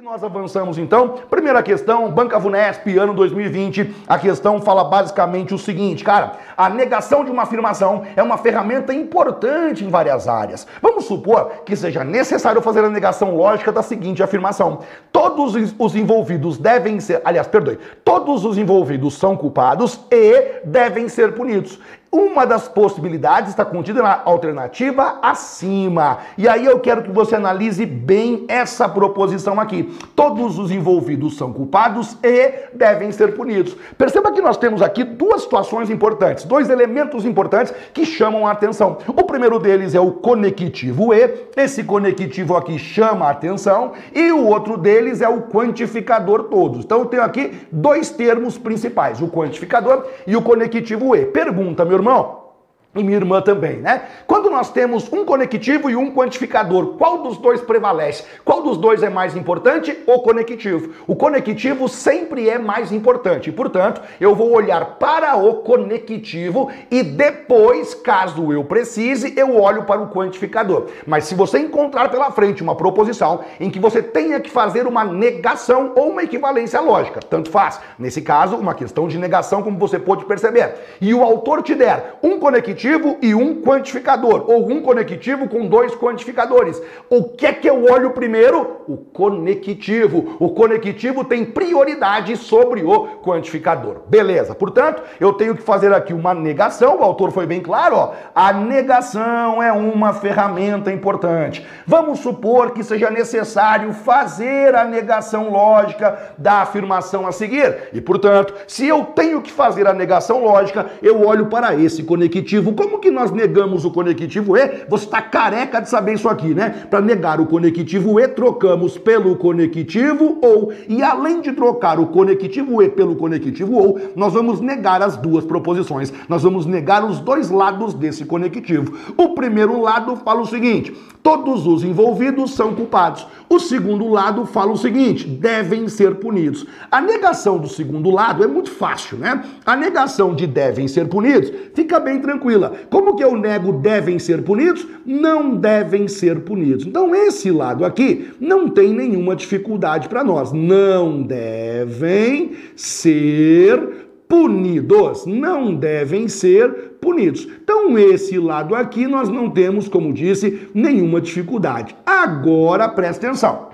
E nós avançamos então. Primeira questão, Banca Vunesp, ano 2020. A questão fala basicamente o seguinte, cara: a negação de uma afirmação é uma ferramenta importante em várias áreas. Vamos supor que seja necessário fazer a negação lógica da seguinte afirmação: todos os envolvidos devem ser, aliás, perdoe, todos os envolvidos são culpados e devem ser punidos. Uma das possibilidades está contida na alternativa acima. E aí eu quero que você analise bem essa proposição aqui. Todos os envolvidos são culpados e devem ser punidos. Perceba que nós temos aqui duas situações importantes, dois elementos importantes que chamam a atenção. O primeiro deles é o conectivo e. Esse conectivo aqui chama a atenção. E o outro deles é o quantificador todos. Então eu tenho aqui dois termos principais, o quantificador e o conectivo e. Pergunta, meu irmão, e minha irmã também, né? Quando nós temos um conectivo e um quantificador, qual dos dois prevalece? Qual dos dois é mais importante? O conectivo. O conectivo sempre é mais importante, portanto, eu vou olhar para o conectivo e depois, caso eu precise, eu olho para o quantificador. Mas se você encontrar pela frente uma proposição em que você tenha que fazer uma negação ou uma equivalência lógica, tanto faz. Nesse caso, uma questão de negação, como você pode perceber. E o autor te der um conectivo conectivo e um quantificador, ou um conectivo com dois quantificadores. O que é que eu olho primeiro? O conectivo. O conectivo tem prioridade sobre o quantificador. Beleza. Portanto, eu tenho que fazer aqui uma negação. O autor foi bem claro, ó. A negação é uma ferramenta importante. Vamos supor que seja necessário fazer a negação lógica da afirmação a seguir. E, portanto, se eu tenho que fazer a negação lógica, eu olho para esse conectivo conectivo. Como que nós negamos o conectivo E? Você está careca de saber isso aqui, né? Para negar o conectivo E, trocamos pelo conectivo OU. E além de trocar o conectivo E pelo conectivo OU, nós vamos negar as duas proposições. Nós vamos negar os dois lados desse conectivo. O primeiro lado fala o seguinte: todos os envolvidos são culpados. O segundo lado fala o seguinte: devem ser punidos. A negação do segundo lado é muito fácil, né? A negação de devem ser punidos fica bem tranquila Como que eu nego devem ser punidos? Não devem ser punidos. Então, esse lado aqui não tem nenhuma dificuldade para nós. Não devem ser punidos. Não devem ser punidos. Então, esse lado aqui nós não temos, como disse, nenhuma dificuldade. Agora, presta atenção.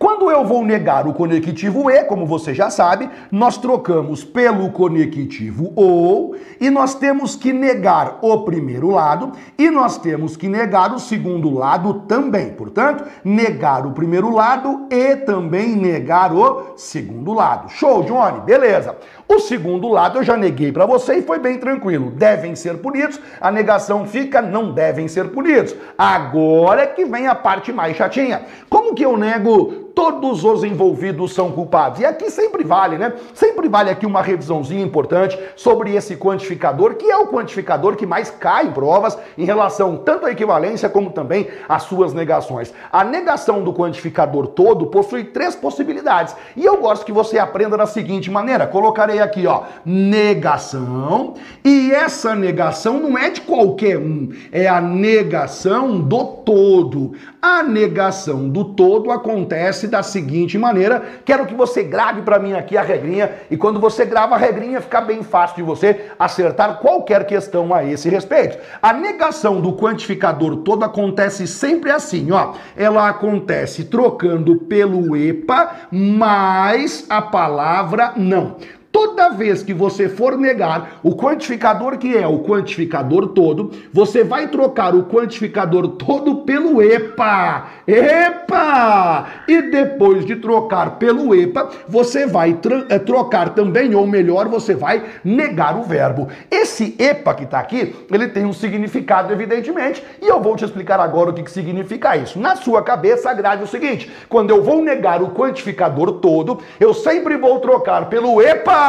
Quando eu vou negar o conectivo e, como você já sabe, nós trocamos pelo conectivo ou e nós temos que negar o primeiro lado e nós temos que negar o segundo lado também. Portanto, negar o primeiro lado e também negar o segundo lado. Show, Johnny? Beleza. O segundo lado eu já neguei para você e foi bem tranquilo. Devem ser punidos. A negação fica não devem ser punidos. Agora é que vem a parte mais chatinha. Como que eu nego todos os envolvidos são culpados. E aqui sempre vale, né? Sempre vale aqui uma revisãozinha importante sobre esse quantificador, que é o quantificador que mais cai em provas em relação tanto à equivalência como também às suas negações. A negação do quantificador todo possui três possibilidades. E eu gosto que você aprenda da seguinte maneira: colocarei aqui, ó, negação, e essa negação não é de qualquer um, é a negação do todo. A negação do todo acontece da seguinte maneira. Quero que você grave para mim aqui a regrinha e quando você grava a regrinha fica bem fácil de você acertar qualquer questão a esse respeito. A negação do quantificador todo acontece sempre assim, ó. Ela acontece trocando pelo EPA mais a palavra não. Toda vez que você for negar o quantificador que é o quantificador todo, você vai trocar o quantificador todo pelo EPA. EPA! E depois de trocar pelo EPA, você vai é, trocar também, ou melhor, você vai negar o verbo. Esse EPA que está aqui, ele tem um significado, evidentemente, e eu vou te explicar agora o que, que significa isso. Na sua cabeça, grave o seguinte: quando eu vou negar o quantificador todo, eu sempre vou trocar pelo EPA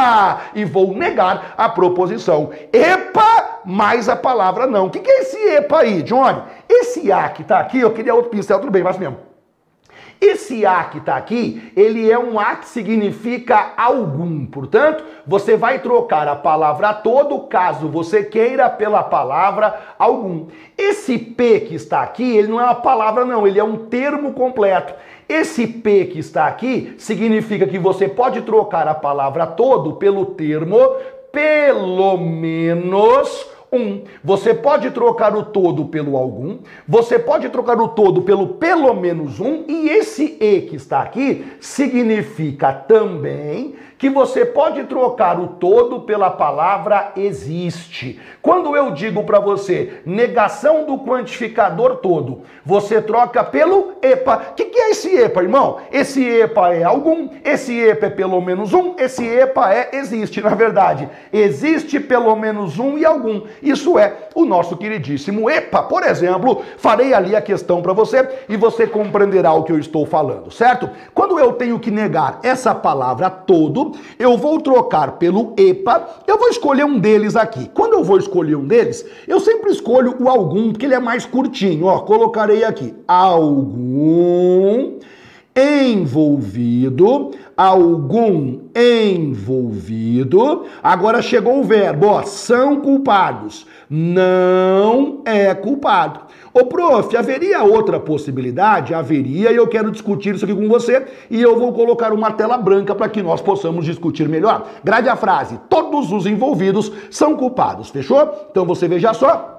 e vou negar a proposição. Epa mais a palavra não. O que, que é esse epa aí, Johnny? Esse A que está aqui, eu queria outro pincel, tudo bem, mas mesmo. Esse A que está aqui, ele é um A que significa algum. Portanto, você vai trocar a palavra todo, caso você queira, pela palavra algum. Esse P que está aqui, ele não é uma palavra não, ele é um termo completo. Esse P que está aqui significa que você pode trocar a palavra todo pelo termo pelo menos um. Você pode trocar o todo pelo algum, você pode trocar o todo pelo pelo menos um, e esse e que está aqui significa também que você pode trocar o todo pela palavra existe. Quando eu digo para você negação do quantificador todo, você troca pelo EPA. O que, que é esse EPA, irmão? Esse EPA é algum, esse EPA é pelo menos um, esse EPA é existe. Na verdade, existe pelo menos um e algum. Isso é o nosso queridíssimo EPA. Por exemplo, farei ali a questão para você e você compreenderá o que eu estou falando, certo? Quando eu tenho que negar essa palavra todo, eu vou trocar pelo EPA, eu vou escolher um deles aqui. Quando eu vou escolher um deles, eu sempre escolho o algum, porque ele é mais curtinho. Ó, colocarei aqui algum envolvido, algum envolvido. Agora chegou o verbo, ó, são culpados. Não é culpado. Ô, prof, haveria outra possibilidade? Haveria, e eu quero discutir isso aqui com você, e eu vou colocar uma tela branca para que nós possamos discutir melhor. Grade a frase: todos os envolvidos são culpados, fechou? Então você veja só.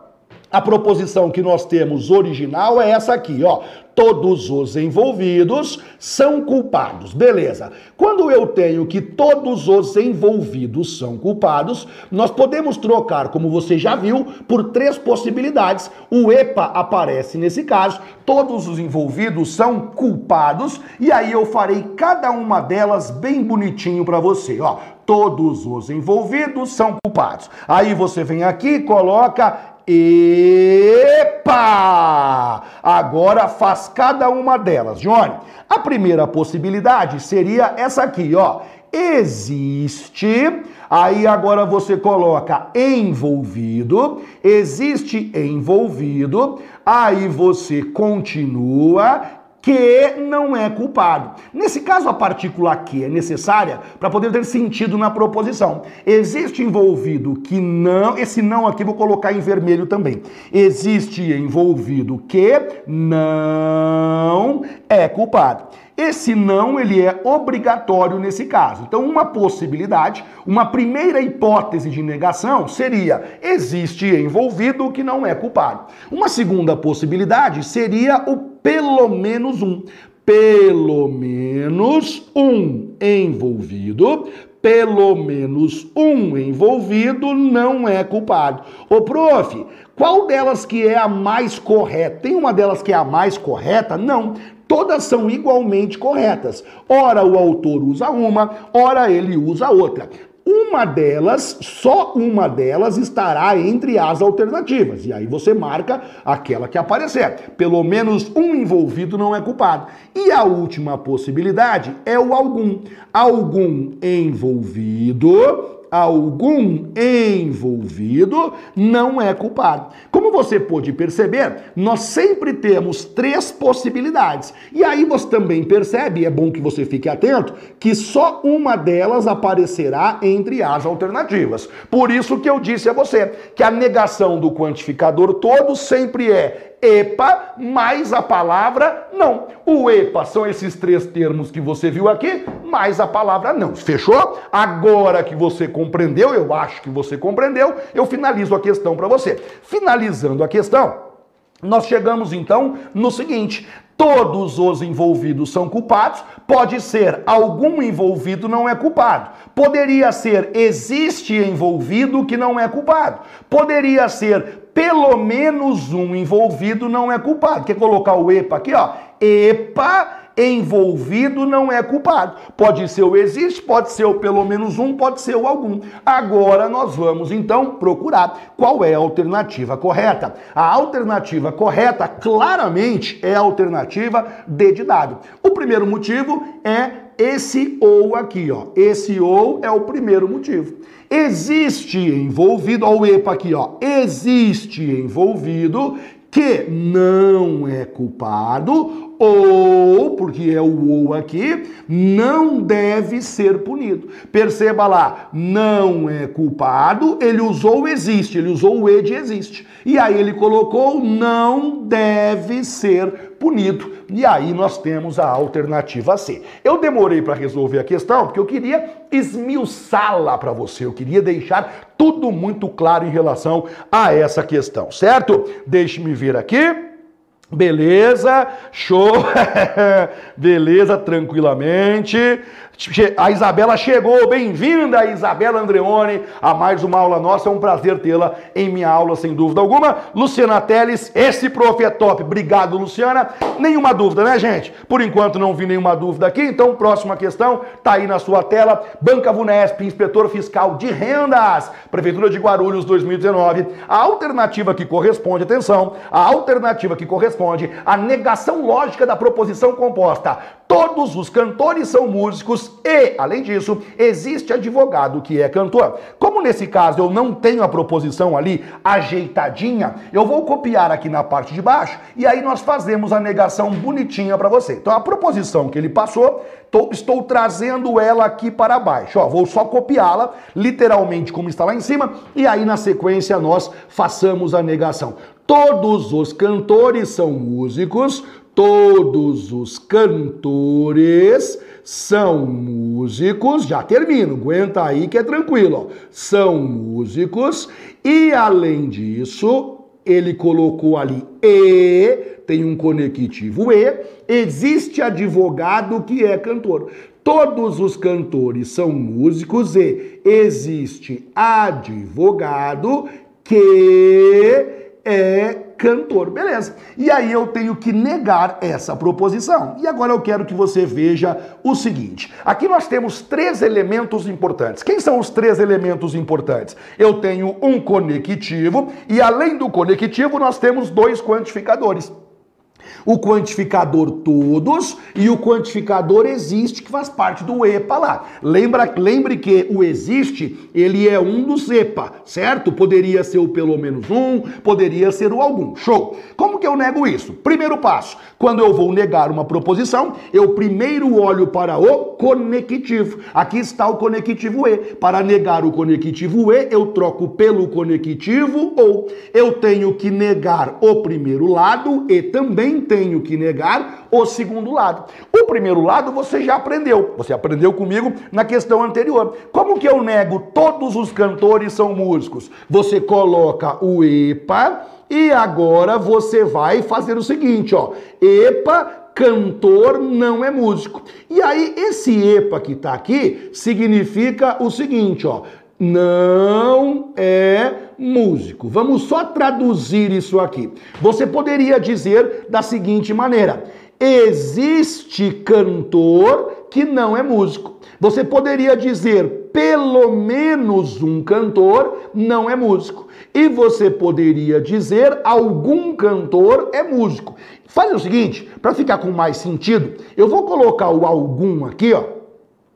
A proposição que nós temos original é essa aqui, ó todos os envolvidos são culpados. Beleza. Quando eu tenho que todos os envolvidos são culpados, nós podemos trocar, como você já viu, por três possibilidades. O EPA aparece nesse caso, todos os envolvidos são culpados, e aí eu farei cada uma delas bem bonitinho para você, ó. Todos os envolvidos são culpados. Aí você vem aqui coloca Epa! Agora faz cada uma delas. Johnny, a primeira possibilidade seria essa aqui, ó. Existe, aí agora você coloca envolvido, existe envolvido, aí você continua que não é culpado. Nesse caso, a partícula que é necessária para poder ter sentido na proposição. Existe envolvido que não, esse não aqui vou colocar em vermelho também. Existe envolvido que não é culpado. Esse não, ele é obrigatório nesse caso. Então, uma possibilidade, uma primeira hipótese de negação seria existe envolvido que não é culpado. Uma segunda possibilidade seria o pelo menos um. Pelo menos um envolvido pelo menos um envolvido não é culpado. Ô prof, qual delas que é a mais correta? Tem uma delas que é a mais correta? Não todas são igualmente corretas. Ora o autor usa uma, ora ele usa outra. Uma delas, só uma delas estará entre as alternativas. E aí você marca aquela que aparecer. Pelo menos um envolvido não é culpado. E a última possibilidade é o algum. Algum envolvido algum envolvido não é culpado. Como você pôde perceber, nós sempre temos três possibilidades. E aí você também percebe, é bom que você fique atento, que só uma delas aparecerá entre as alternativas. Por isso que eu disse a você que a negação do quantificador todo sempre é EPA mais a palavra não. O EPA são esses três termos que você viu aqui, mais a palavra não. Fechou? Agora que você compreendeu, eu acho que você compreendeu, eu finalizo a questão para você. Finalizando a questão, nós chegamos então no seguinte: todos os envolvidos são culpados, pode ser algum envolvido não é culpado. Poderia ser existe envolvido que não é culpado. Poderia ser pelo menos um envolvido não é culpado. Quer colocar o EPA aqui, ó? EPA envolvido não é culpado. Pode ser o existe, pode ser o pelo menos um, pode ser o algum. Agora nós vamos então procurar qual é a alternativa correta. A alternativa correta, claramente, é a alternativa D de dado. O primeiro motivo é esse ou aqui, ó. Esse ou é o primeiro motivo. Existe envolvido, ó, o EPA aqui, ó. Existe envolvido que não é culpado ou, porque é o ou aqui, não deve ser punido. Perceba lá, não é culpado, ele usou o existe, ele usou o e de existe. E aí ele colocou não deve ser punido. E aí nós temos a alternativa C. Eu demorei para resolver a questão porque eu queria esmiuçá-la para você. Eu queria deixar tudo muito claro em relação a essa questão, certo? Deixe-me ver aqui. Beleza, show, beleza, tranquilamente. A Isabela chegou, bem-vinda, Isabela Andreoni, a mais uma aula nossa. É um prazer tê-la em minha aula, sem dúvida alguma. Luciana Teles, esse prof é top. Obrigado, Luciana. Nenhuma dúvida, né, gente? Por enquanto não vi nenhuma dúvida aqui, então próxima questão tá aí na sua tela. Banca Vunesp, inspetor fiscal de rendas, Prefeitura de Guarulhos 2019. A alternativa que corresponde, atenção, a alternativa que corresponde à negação lógica da proposição composta Todos os cantores são músicos e, além disso, existe advogado que é cantor. Como nesse caso eu não tenho a proposição ali ajeitadinha, eu vou copiar aqui na parte de baixo e aí nós fazemos a negação bonitinha para você. Então a proposição que ele passou, tô, estou trazendo ela aqui para baixo. Ó, vou só copiá-la literalmente como está lá em cima e aí na sequência nós façamos a negação. Todos os cantores são músicos, Todos os cantores são músicos, já termino, aguenta aí que é tranquilo, ó. são músicos e além disso, ele colocou ali e, tem um conectivo e, existe advogado que é cantor. Todos os cantores são músicos e existe advogado que é cantor. Beleza. E aí eu tenho que negar essa proposição. E agora eu quero que você veja o seguinte. Aqui nós temos três elementos importantes. Quem são os três elementos importantes? Eu tenho um conectivo e além do conectivo nós temos dois quantificadores o quantificador todos e o quantificador existe, que faz parte do EPA lá. Lembra, lembre que o existe, ele é um dos EPA, certo? Poderia ser o pelo menos um, poderia ser o algum. Show! Como que eu nego isso? Primeiro passo, quando eu vou negar uma proposição, eu primeiro olho para o conectivo. Aqui está o conectivo E. Para negar o conectivo E, eu troco pelo conectivo ou. Eu tenho que negar o primeiro lado e também tenho que negar o segundo lado. O primeiro lado você já aprendeu. Você aprendeu comigo na questão anterior. Como que eu nego todos os cantores são músicos? Você coloca o EPA e agora você vai fazer o seguinte, ó. EPA cantor não é músico. E aí, esse EPA que está aqui significa o seguinte, ó. Não é músico. Vamos só traduzir isso aqui. Você poderia dizer da seguinte maneira: existe cantor que não é músico. Você poderia dizer pelo menos um cantor não é músico. E você poderia dizer algum cantor é músico. Faz o seguinte, para ficar com mais sentido, eu vou colocar o algum aqui, ó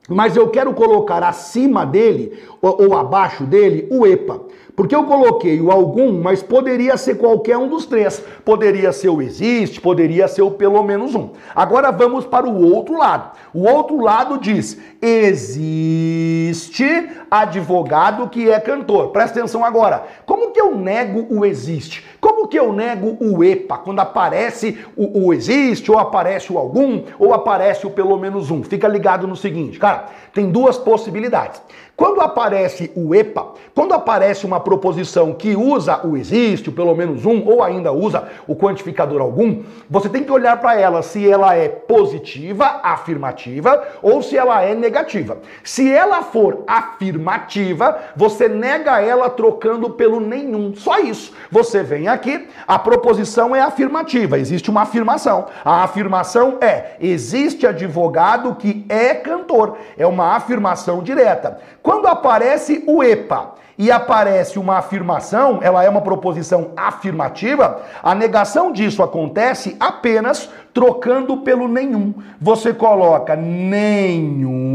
mas eu quero colocar acima dele ou, ou, abaixo dele o EPA. Porque eu coloquei o algum, mas poderia ser qualquer um dos três. Poderia ser o existe, poderia ser o pelo menos um. Agora vamos para o outro lado. O outro lado diz: existe advogado que é cantor. Presta atenção agora. Como que eu nego o existe? Como que eu nego o EPA? Quando aparece o, o existe, ou aparece o algum, ou aparece o pelo menos um. Fica ligado no seguinte, cara, tem duas possibilidades. Quando aparece o EPA, quando aparece uma proposição que usa o existe, pelo menos um, ou ainda usa o quantificador algum, você tem que olhar para ela se ela é positiva, afirmativa, ou se ela é negativa. Se ela for afirmativa, você nega ela trocando pelo nenhum. Só isso. Você vem aqui, a proposição é afirmativa, existe uma afirmação. A afirmação é: existe advogado que é cantor. É uma afirmação direta. Quando aparece o EPA e aparece uma afirmação, ela é uma proposição afirmativa, a negação disso acontece apenas trocando pelo nenhum. Você coloca nenhum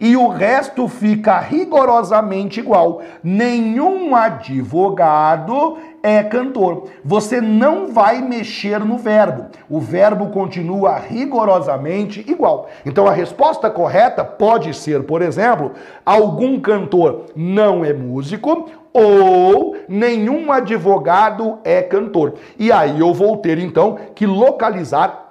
e o resto fica rigorosamente igual. Nenhum advogado é cantor. Você não vai mexer no verbo. O verbo continua rigorosamente igual. Então a resposta correta pode ser, por exemplo, algum cantor não é músico ou nenhum advogado é cantor. E aí eu vou ter então que localizar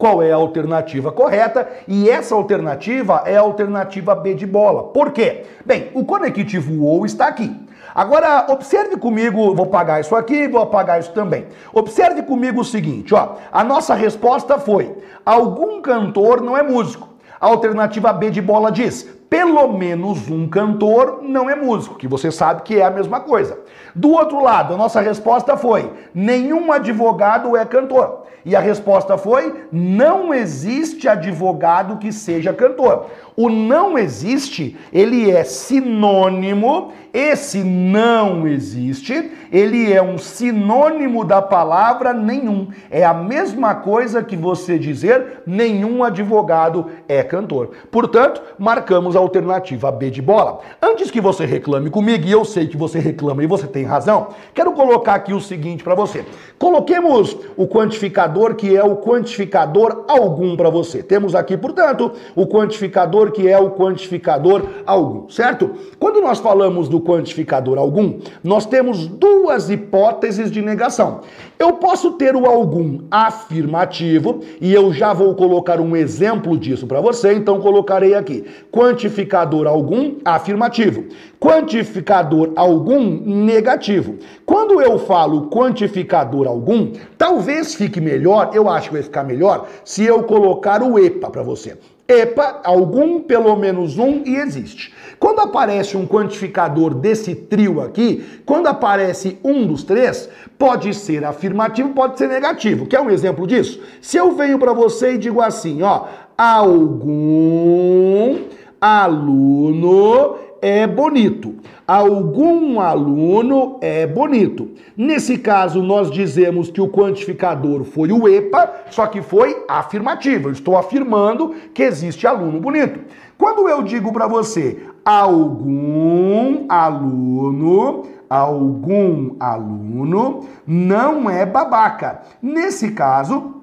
qual é a alternativa correta, e essa alternativa é a alternativa B de bola. Por quê? Bem, o conectivo ou está aqui. Agora, observe comigo, vou apagar isso aqui, vou apagar isso também. Observe comigo o seguinte, ó. A nossa resposta foi: algum cantor não é músico. A alternativa B de bola diz: pelo menos um cantor não é músico, que você sabe que é a mesma coisa. Do outro lado, a nossa resposta foi: nenhum advogado é cantor. E a resposta foi: não existe advogado que seja cantor. O não existe, ele é sinônimo, esse não existe, ele é um sinônimo da palavra nenhum. É a mesma coisa que você dizer nenhum advogado é cantor. Portanto, marcamos a alternativa B de bola. Antes que você reclame comigo, e eu sei que você reclama e você tem razão, quero colocar aqui o seguinte para você. Coloquemos o quantificador que é o quantificador algum para você. Temos aqui, portanto, o quantificador que é o quantificador algum, certo? Quando nós falamos do quantificador algum, nós temos duas hipóteses de negação. Eu posso ter o algum afirmativo, e eu já vou colocar um exemplo disso para você, então colocarei aqui: quantificador algum afirmativo, quantificador algum negativo. Quando eu falo quantificador algum, talvez fique melhor, eu acho que vai ficar melhor, se eu colocar o EPA para você. EPA, algum, pelo menos um, e existe. Quando aparece um quantificador desse trio aqui, quando aparece um dos três, pode ser afirmativo, pode ser negativo. Quer um exemplo disso? Se eu venho para você e digo assim, ó, algum aluno é bonito. Algum aluno é bonito. Nesse caso, nós dizemos que o quantificador foi o EPA, só que foi afirmativo. Eu estou afirmando que existe aluno bonito. Quando eu digo para você algum aluno, algum aluno não é babaca. Nesse caso,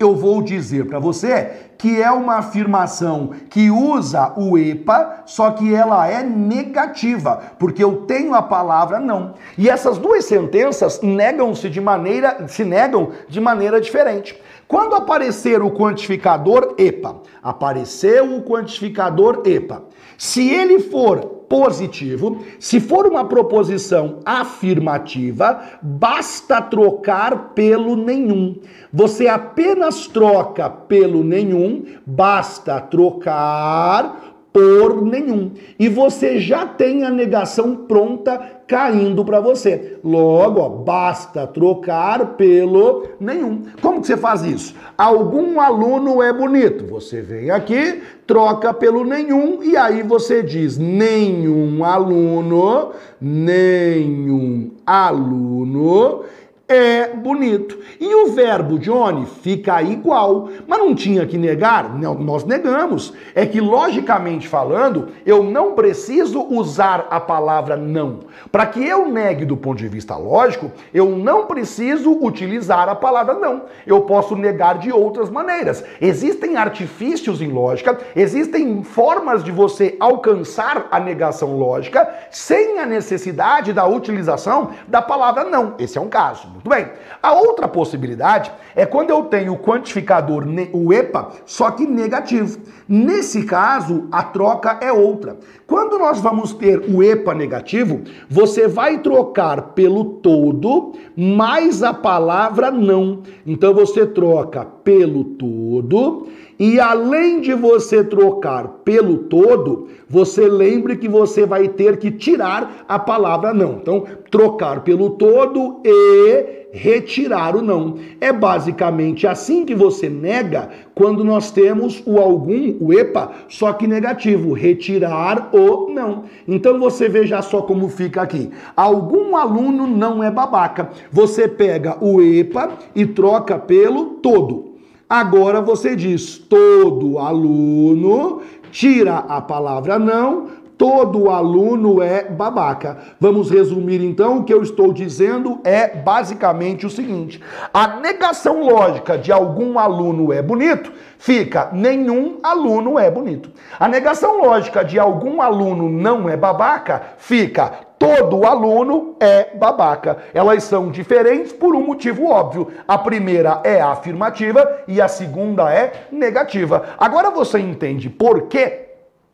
eu vou dizer para você que é uma afirmação que usa o EPA, só que ela é negativa, porque eu tenho a palavra não. E essas duas sentenças negam-se de maneira, se negam de maneira diferente. Quando aparecer o quantificador EPA, apareceu o quantificador EPA. Se ele for positivo. Se for uma proposição afirmativa, basta trocar pelo nenhum. Você apenas troca pelo nenhum, basta trocar por nenhum. E você já tem a negação pronta caindo para você. Logo, ó, basta trocar pelo nenhum. Como que você faz isso? Algum aluno é bonito. Você vem aqui, troca pelo nenhum e aí você diz nenhum aluno, nenhum aluno é bonito. E o verbo Johnny fica igual. Mas não tinha que negar? Não, nós negamos. É que, logicamente falando, eu não preciso usar a palavra não. Para que eu negue do ponto de vista lógico, eu não preciso utilizar a palavra não. Eu posso negar de outras maneiras. Existem artifícios em lógica, existem formas de você alcançar a negação lógica sem a necessidade da utilização da palavra não. Esse é um caso. Muito bem. A outra possibilidade é quando eu tenho o quantificador, o EPA, só que negativo. Nesse caso, a troca é outra. Quando nós vamos ter o EPA negativo, você vai trocar pelo todo mais a palavra não. Então você troca pelo todo e além de você trocar pelo todo, você lembre que você vai ter que tirar a palavra não. Então, trocar pelo todo e retirar o não. É basicamente assim que você nega quando nós temos o algum, o EPA, só que negativo, retirar o não. Então você veja só como fica aqui. Algum aluno não é babaca. Você pega o EPA e troca pelo todo. Agora você diz todo aluno, tira a palavra não, todo aluno é babaca. Vamos resumir então, o que eu estou dizendo é basicamente o seguinte: a negação lógica de algum aluno é bonito fica nenhum aluno é bonito. A negação lógica de algum aluno não é babaca fica todo aluno é babaca. Elas são diferentes por um motivo óbvio. A primeira é afirmativa e a segunda é negativa. Agora você entende por quê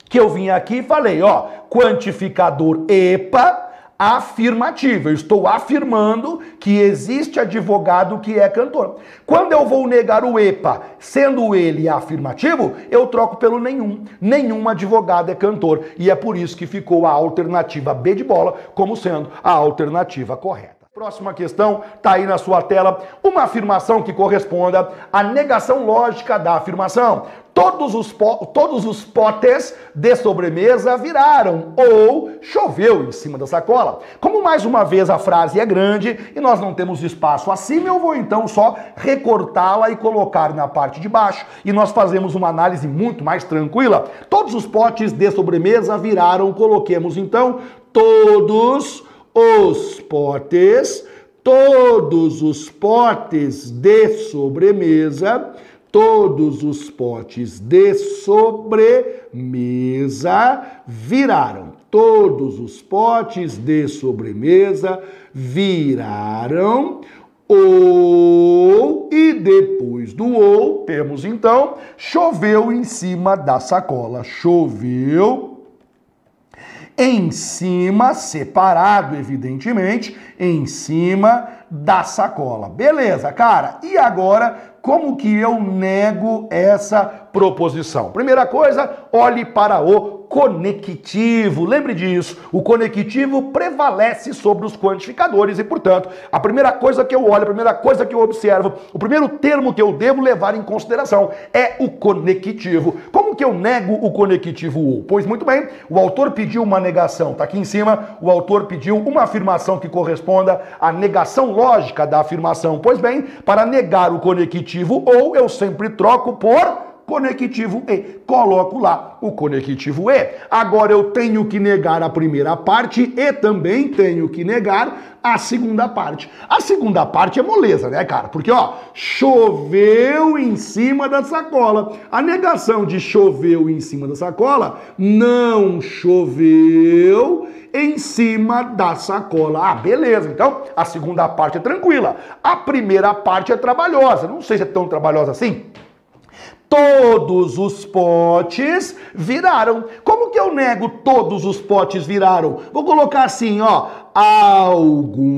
que eu vim aqui e falei, ó, quantificador EPA afirmativa. Eu estou afirmando que existe advogado que é cantor. Quando eu vou negar o EPA, sendo ele afirmativo, eu troco pelo nenhum. Nenhum advogado é cantor. E é por isso que ficou a alternativa B de bola como sendo a alternativa correta. Próxima questão, está aí na sua tela, uma afirmação que corresponda à negação lógica da afirmação todos os, todos os potes de sobremesa viraram ou choveu em cima da sacola. Como mais uma vez a frase é grande e nós não temos espaço acima, eu vou então só recortá-la e colocar na parte de baixo e nós fazemos uma análise muito mais tranquila. Todos os potes de sobremesa viraram, coloquemos então todos os potes, todos os potes de sobremesa todos os potes de sobremesa viraram. Todos os potes de sobremesa viraram. Ou, e depois do ou, temos então choveu em cima da sacola. Choveu em cima, separado, evidentemente, em cima da sacola. Beleza, cara? E agora como que eu nego essa proposição? Primeira coisa, olhe para o conectivo. Lembre disso, o conectivo prevalece sobre os quantificadores e, portanto, a primeira coisa que eu olho, a primeira coisa que eu observo, o primeiro termo que eu devo levar em consideração é o conectivo. Como que eu nego o conectivo ou? Pois muito bem, o autor pediu uma negação, tá aqui em cima, o autor pediu uma afirmação que corresponda à negação lógica da afirmação. Pois bem, para negar o conectivo ou eu sempre troco por conectivo E. Coloco lá o conectivo E. Agora eu tenho que negar a primeira parte e também tenho que negar a segunda parte. A segunda parte é moleza, né, cara? Porque, ó, choveu em cima da sacola. A negação de choveu em cima da sacola não choveu em cima da sacola. Ah, beleza. Então, a segunda parte é tranquila. A primeira parte é trabalhosa. Não sei se é tão trabalhosa assim. Todos os potes viraram. Como que eu nego todos os potes viraram? Vou colocar assim, ó, algum,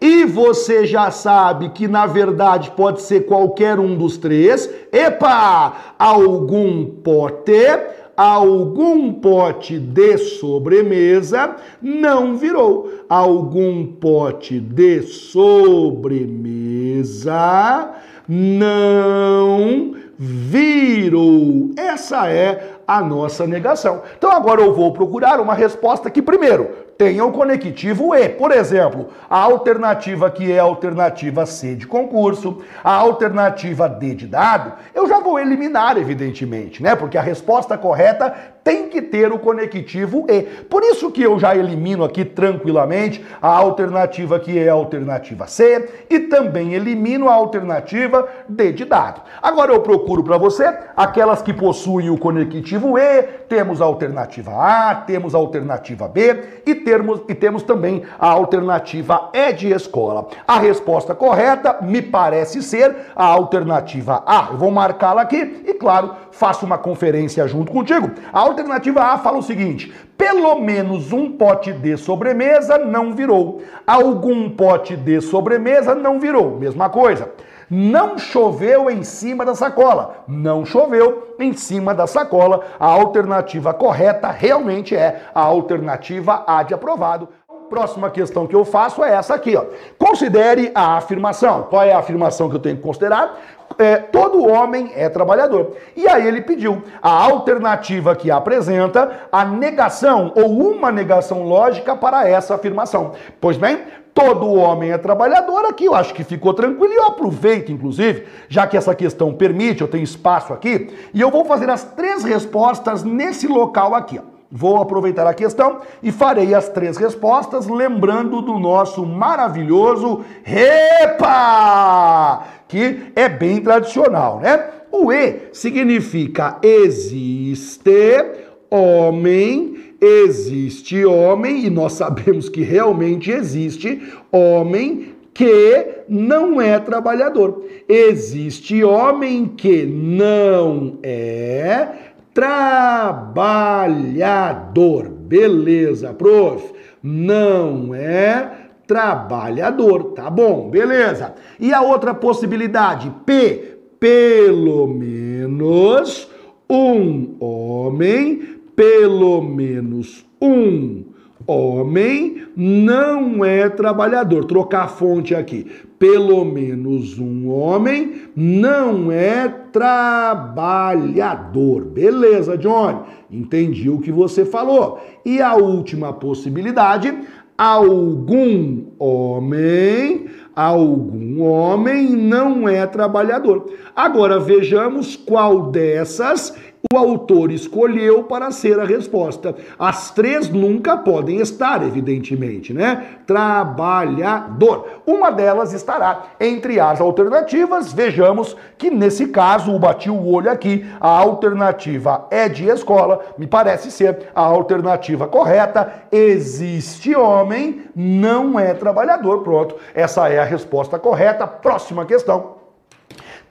e você já sabe que na verdade pode ser qualquer um dos três. Epa, algum pote algum pote de sobremesa não virou. Algum pote de sobremesa não virou. Essa é a nossa negação. Então agora eu vou procurar uma resposta que, primeiro, tenha o conectivo E. Por exemplo, a alternativa que é a alternativa C de concurso, a alternativa D de dado, eu já vou eliminar, evidentemente, né? Porque a resposta correta tem que ter o conectivo E. Por isso que eu já elimino aqui tranquilamente a alternativa que é a alternativa C e também elimino a alternativa D de dado. Agora eu procuro para você aquelas que possuem o conectivo E, temos a alternativa A, temos a alternativa B e temos, e temos também a alternativa E de escola. A resposta correta me parece ser a alternativa A. Eu vou marcá-la aqui e, claro, faço uma conferência junto contigo. A alternativa A fala o seguinte: pelo menos um pote de sobremesa não virou. Algum pote de sobremesa não virou. Mesma coisa. Não choveu em cima da sacola. Não choveu em cima da sacola. A alternativa correta realmente é a alternativa A de aprovado. Próxima questão que eu faço é essa aqui, ó. Considere a afirmação. Qual é a afirmação que eu tenho que considerar? É, todo homem é trabalhador. E aí ele pediu a alternativa que apresenta a negação ou uma negação lógica para essa afirmação. Pois bem, todo homem é trabalhador, aqui eu acho que ficou tranquilo e eu aproveito, inclusive, já que essa questão permite, eu tenho espaço aqui, e eu vou fazer as três respostas nesse local aqui. Ó. Vou aproveitar a questão e farei as três respostas, lembrando do nosso maravilhoso REPA, que é bem tradicional, né? O E significa existe homem, existe homem, e nós sabemos que realmente existe homem que não é trabalhador. Existe homem que não é trabalhador. Beleza, prof. Não é trabalhador, tá bom? Beleza. E a outra possibilidade, P, pelo menos um homem, pelo menos um homem não é trabalhador. Trocar a fonte aqui. Pelo menos um homem não é trabalhador. Beleza, John? Entendi o que você falou. E a última possibilidade, algum homem, algum homem não é trabalhador. Agora vejamos qual dessas o autor escolheu para ser a resposta. As três nunca podem estar, evidentemente, né? Trabalhador. Uma delas estará entre as alternativas. Vejamos que nesse caso, o bati o olho aqui, a alternativa é de escola, me parece ser a alternativa correta. Existe homem, não é trabalhador. Pronto, essa é a resposta correta. Próxima questão.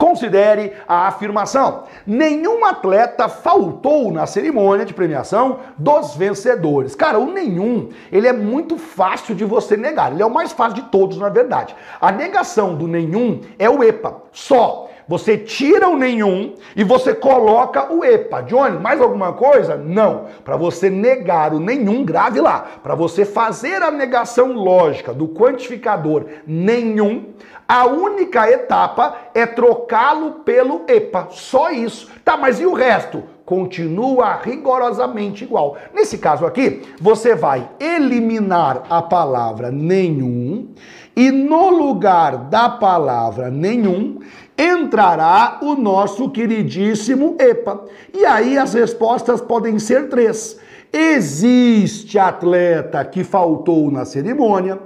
Considere a afirmação: nenhum atleta faltou na cerimônia de premiação dos vencedores. Cara, o nenhum, ele é muito fácil de você negar. Ele é o mais fácil de todos, na verdade. A negação do nenhum é o EPA, só. Você tira o nenhum e você coloca o EPA. Johnny, mais alguma coisa? Não. Para você negar o nenhum, grave lá. Para você fazer a negação lógica do quantificador nenhum, a única etapa é trocá-lo pelo EPA. Só isso. Tá, mas e o resto? Continua rigorosamente igual. Nesse caso aqui, você vai eliminar a palavra nenhum e no lugar da palavra nenhum entrará o nosso queridíssimo EPA. E aí as respostas podem ser três. Existe atleta que faltou na cerimônia,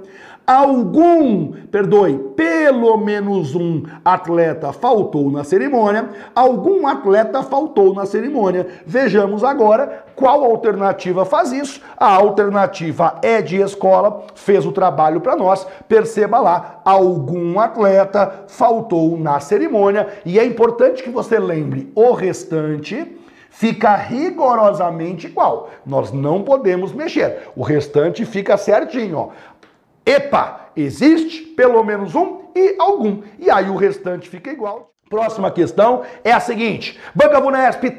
algum, perdoe, pelo menos um atleta faltou na cerimônia, algum atleta faltou na cerimônia. Vejamos agora qual alternativa faz isso. A alternativa é de escola, fez o trabalho para nós. Perceba lá, algum atleta faltou na cerimônia e é importante que você lembre o restante fica rigorosamente igual. Nós não podemos mexer. O restante fica certinho, ó. Epa, existe pelo menos um e algum. E aí o restante fica igual. Próxima questão é a seguinte: Banca Vunesp,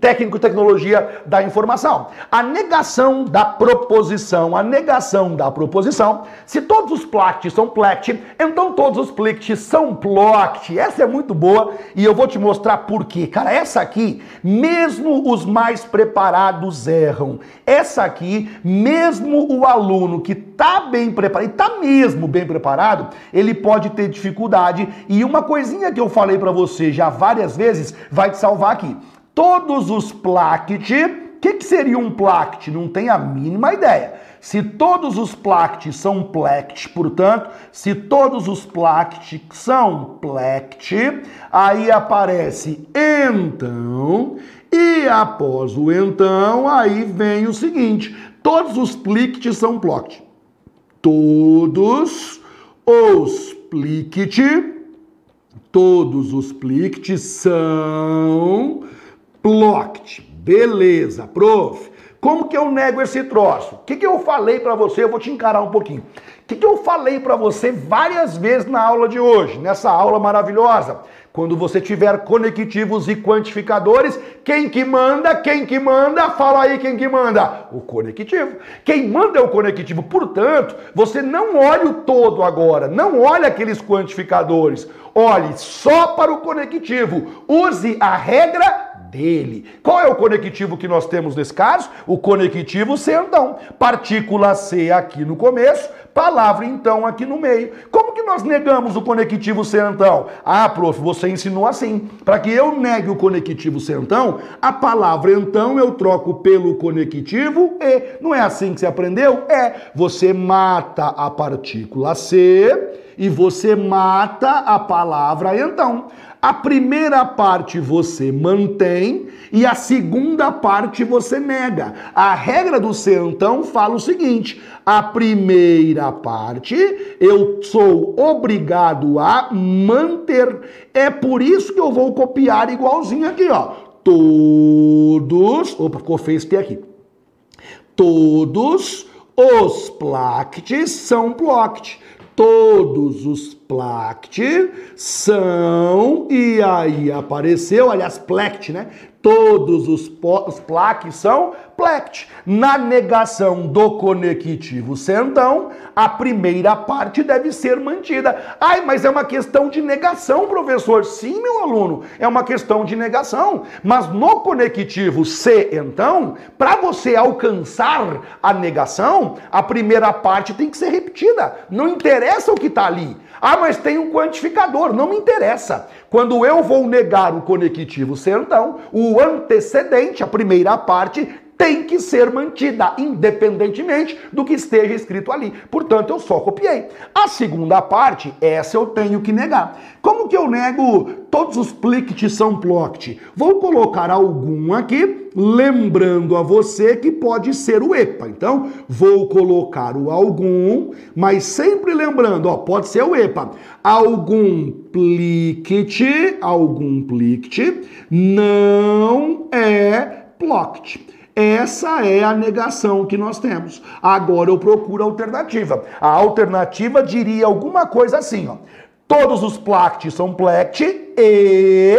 técnico tecnologia da informação. A negação da proposição, a negação da proposição, se todos os plact são plect, então todos os plict são ploct. Essa é muito boa e eu vou te mostrar por quê. Cara, essa aqui, mesmo os mais preparados erram. Essa aqui, mesmo o aluno que tá bem preparado, e tá mesmo bem preparado, ele pode ter dificuldade. E uma coisinha que eu falei para você já várias vezes vai te salvar aqui. Todos os plact, o que, que seria um plact? Não tem a mínima ideia. Se todos os plact são plect, portanto, se todos os plact são plect, aí aparece então, e após o então, aí vem o seguinte: todos os plict são ploct. Todos os plict Todos os plicts são ploct. Beleza, prof. Como que eu nego esse troço? O que, que eu falei para você? Eu vou te encarar um pouquinho. O que, que eu falei para você várias vezes na aula de hoje, nessa aula maravilhosa? Quando você tiver conectivos e quantificadores, quem que manda? Quem que manda? Fala aí quem que manda. O conectivo. Quem manda é o conectivo. Portanto, você não olha o todo agora, não olha aqueles quantificadores. Olhe só para o conectivo. Use a regra dele. Qual é o conectivo que nós temos nesse caso? O conectivo C, então. Partícula C aqui no começo, palavra então aqui no meio. Como que nós negamos o conectivo então? Ah, prof, você ensinou assim. Para que eu negue o conectivo então, a palavra então eu troco pelo conectivo e. Não é assim que você aprendeu? É. Você mata a partícula C e você mata a palavra então. A primeira parte você mantém e a segunda parte você nega. A regra do então fala o seguinte: a primeira parte eu sou obrigado a manter. É por isso que eu vou copiar igualzinho aqui, ó. Todos. Opa, ficou feio esse aqui. Todos os placts são ploct todos os plact são, e aí apareceu, aliás, plect, né? Todos os, os plaques são plect. Na negação do conectivo centão, a primeira parte deve ser mantida. Ai, mas é uma questão de negação, professor. Sim, meu aluno, é uma questão de negação. Mas no conectivo C, então, para você alcançar a negação, a primeira parte tem que ser repetida. Não interessa o que está ali. Ah, mas tem um quantificador. Não me interessa. Quando eu vou negar o conectivo então, o antecedente, a primeira parte, tem que ser mantida, independentemente do que esteja escrito ali. Portanto, eu só copiei. A segunda parte, essa eu tenho que negar. Como que eu nego todos os plict são ploct? Vou colocar algum aqui, lembrando a você que pode ser o EPA. Então, vou colocar o algum, mas sempre lembrando, ó, pode ser o EPA. Algum plict, algum plict não é ploct. Essa é a negação que nós temos. Agora eu procuro a alternativa. A alternativa diria alguma coisa assim, ó. Todos os plact são plect e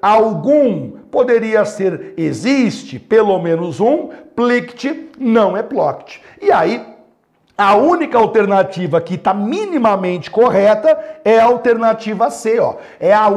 algum poderia ser existe, pelo menos um, plict não é ploct. E aí a única alternativa que está minimamente correta é a alternativa C, ó. É a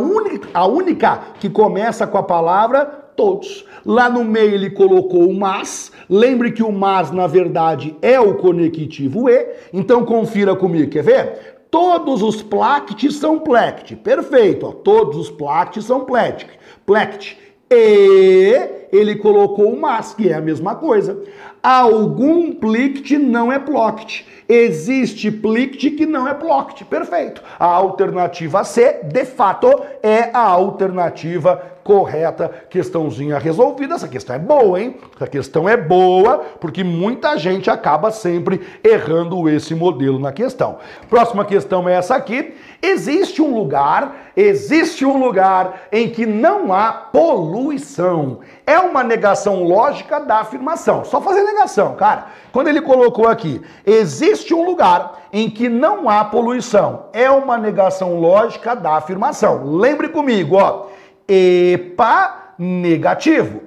a única que começa com a palavra todos. Lá no meio ele colocou o mas. Lembre que o mas, na verdade, é o conectivo E. Então confira comigo, quer ver? Todos os plact são plect. Perfeito, ó. todos os plact são plect. Plect. E ele colocou o mas, que é a mesma coisa. Algum plict não é ploct. Existe plict que não é ploct. Perfeito. A alternativa C, de fato, é a alternativa correta, questãozinha resolvida. Essa questão é boa, hein? Essa questão é boa, porque muita gente acaba sempre errando esse modelo na questão. Próxima questão é essa aqui. Existe um lugar, existe um lugar em que não há poluição. É uma negação lógica da afirmação. Só fazer negação, cara. Quando ele colocou aqui, existe um lugar em que não há poluição. É uma negação lógica da afirmação. Lembre comigo, ó. EPA negativo.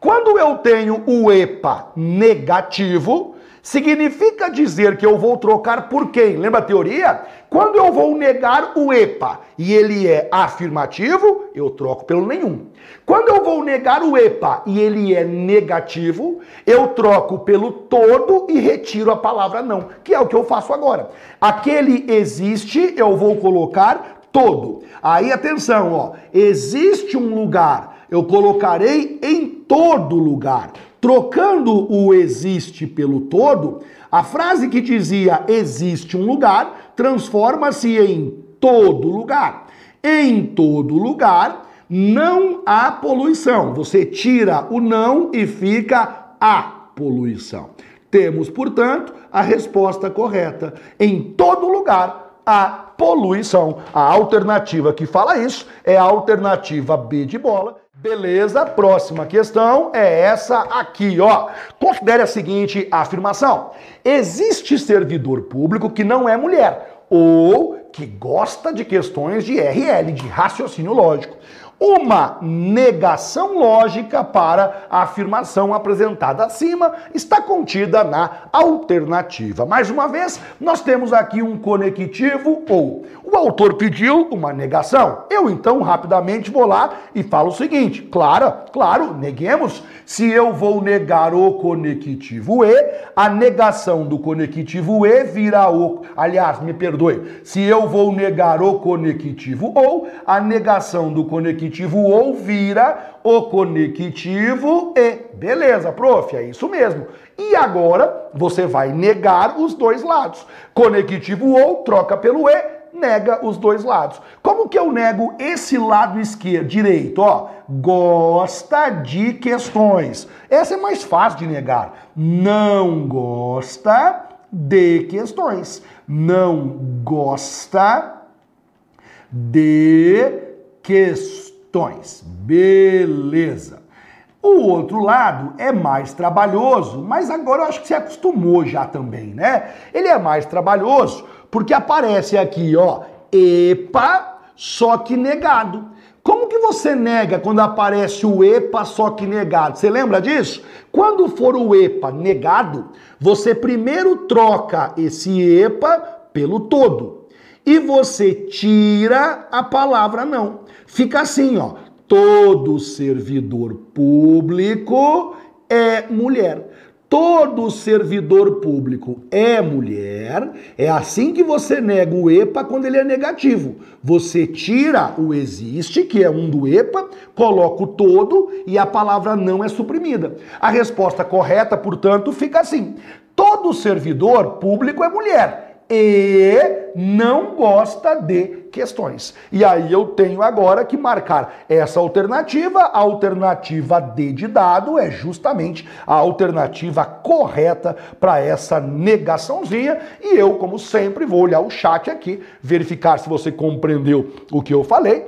Quando eu tenho o EPA negativo, significa dizer que eu vou trocar por quem? Lembra a teoria? Quando eu vou negar o EPA e ele é afirmativo, eu troco pelo nenhum. Quando eu vou negar o EPA e ele é negativo, eu troco pelo todo e retiro a palavra não, que é o que eu faço agora. Aquele existe, eu vou colocar todo. Aí atenção, ó, existe um lugar, eu colocarei em todo lugar. Trocando o existe pelo todo, a frase que dizia existe um lugar transforma-se em todo lugar. Em todo lugar não há poluição. Você tira o não e fica a poluição. Temos, portanto, a resposta correta. Em todo lugar há poluição. A alternativa que fala isso é a alternativa B de bola. Beleza, próxima questão é essa aqui, ó. Considere a seguinte afirmação: existe servidor público que não é mulher ou que gosta de questões de RL, de raciocínio lógico. Uma negação lógica para a afirmação apresentada acima está contida na alternativa. Mais uma vez, nós temos aqui um conectivo ou o autor pediu uma negação. Eu então rapidamente vou lá e falo o seguinte: claro, claro, neguemos. Se eu vou negar o conectivo e, a negação do conectivo e vira o. Aliás, me perdoe. Se eu vou negar o conectivo ou, a negação do conectivo ou vira o conectivo e. Beleza, prof, é isso mesmo. E agora você vai negar os dois lados. Conectivo ou troca pelo e nega os dois lados. Como que eu nego esse lado esquerdo, direito? Ó, gosta de questões. Essa é mais fácil de negar. Não gosta de questões. Não gosta de questões. Beleza. O outro lado é mais trabalhoso, mas agora eu acho que você acostumou já também, né? Ele é mais trabalhoso porque aparece aqui, ó, EPA, só que negado. Como que você nega quando aparece o EPA só que negado? Você lembra disso? Quando for o EPA negado, você primeiro troca esse EPA pelo todo. E você tira a palavra não. Fica assim, ó. Todo servidor público é mulher. Todo servidor público é mulher. É assim que você nega o EPA quando ele é negativo. Você tira o existe, que é um do EPA, coloca o todo e a palavra não é suprimida. A resposta correta, portanto, fica assim: todo servidor público é mulher e não gosta de questões. E aí eu tenho agora que marcar essa alternativa. A alternativa D de dado é justamente a alternativa correta para essa negaçãozinha. E eu, como sempre, vou olhar o chat aqui, verificar se você compreendeu o que eu falei.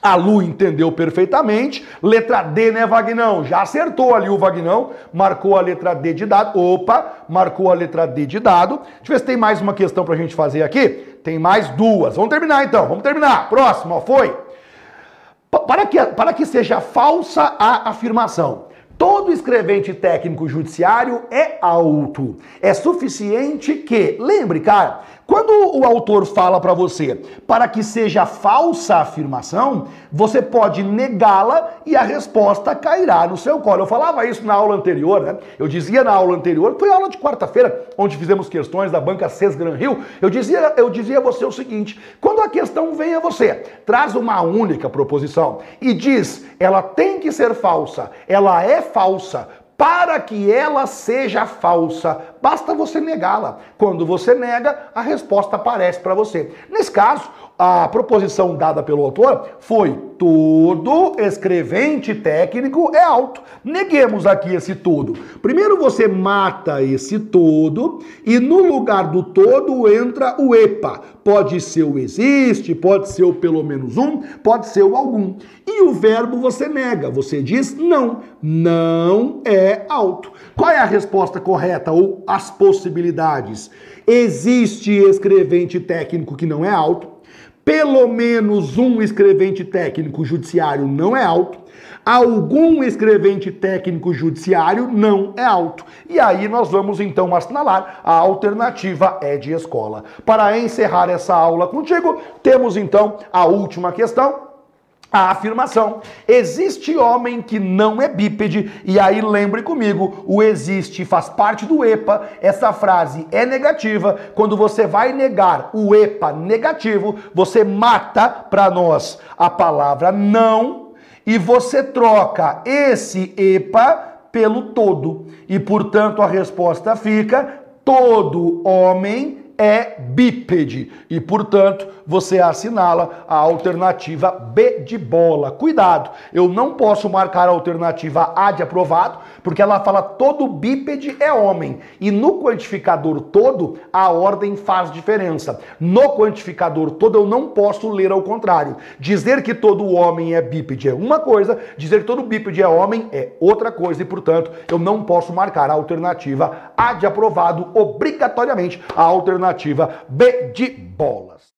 A Lu entendeu perfeitamente. Letra D, né, Vagnão? Já acertou ali o Vagnão. Marcou a letra D de dado. Opa, marcou a letra D de dado. Deixa eu ver se tem mais uma questão pra gente fazer aqui. Tem mais duas. Vamos terminar então. Vamos terminar. Próximo, ó, foi. Para que, para que seja falsa a afirmação. Todo escrevente técnico judiciário é alto. É suficiente que, lembre, cara, quando o autor fala para você para que seja falsa a afirmação, você pode negá-la e a resposta cairá no seu colo. Eu falava isso na aula anterior, né? Eu dizia na aula anterior, foi aula de quarta-feira, onde fizemos questões da banca CES Gran Rio. Eu dizia, eu dizia a você o seguinte: quando a questão vem a você, traz uma única proposição e diz, ela tem que ser falsa, ela é falsa para que ela seja falsa, basta você negá-la. Quando você nega, a resposta aparece para você. Nesse caso, a proposição dada pelo autor foi todo escrevente técnico é alto. Neguemos aqui esse todo. Primeiro você mata esse todo e no lugar do todo entra o EPA. Pode ser o existe, pode ser o pelo menos um, pode ser o algum. E o verbo você nega, você diz não, não é alto. Qual é a resposta correta ou as possibilidades? Existe escrevente técnico que não é alto pelo menos um escrevente técnico judiciário não é alto, algum escrevente técnico judiciário não é alto. E aí nós vamos então assinalar a alternativa é de escola. Para encerrar essa aula contigo, temos então a última questão a afirmação. Existe homem que não é bípede, e aí lembre comigo, o existe faz parte do EPA, essa frase é negativa. Quando você vai negar o EPA negativo, você mata para nós a palavra não e você troca esse EPA pelo todo. E portanto a resposta fica: todo homem é bípede e, portanto, você assinala a alternativa B de bola. Cuidado, eu não posso marcar a alternativa A de aprovado, porque ela fala todo bípede é homem e no quantificador todo a ordem faz diferença. No quantificador todo eu não posso ler ao contrário. Dizer que todo homem é bípede é uma coisa, dizer que todo bípede é homem é outra coisa e, portanto, eu não posso marcar a alternativa A de aprovado obrigatoriamente. A alternativa B de bolas.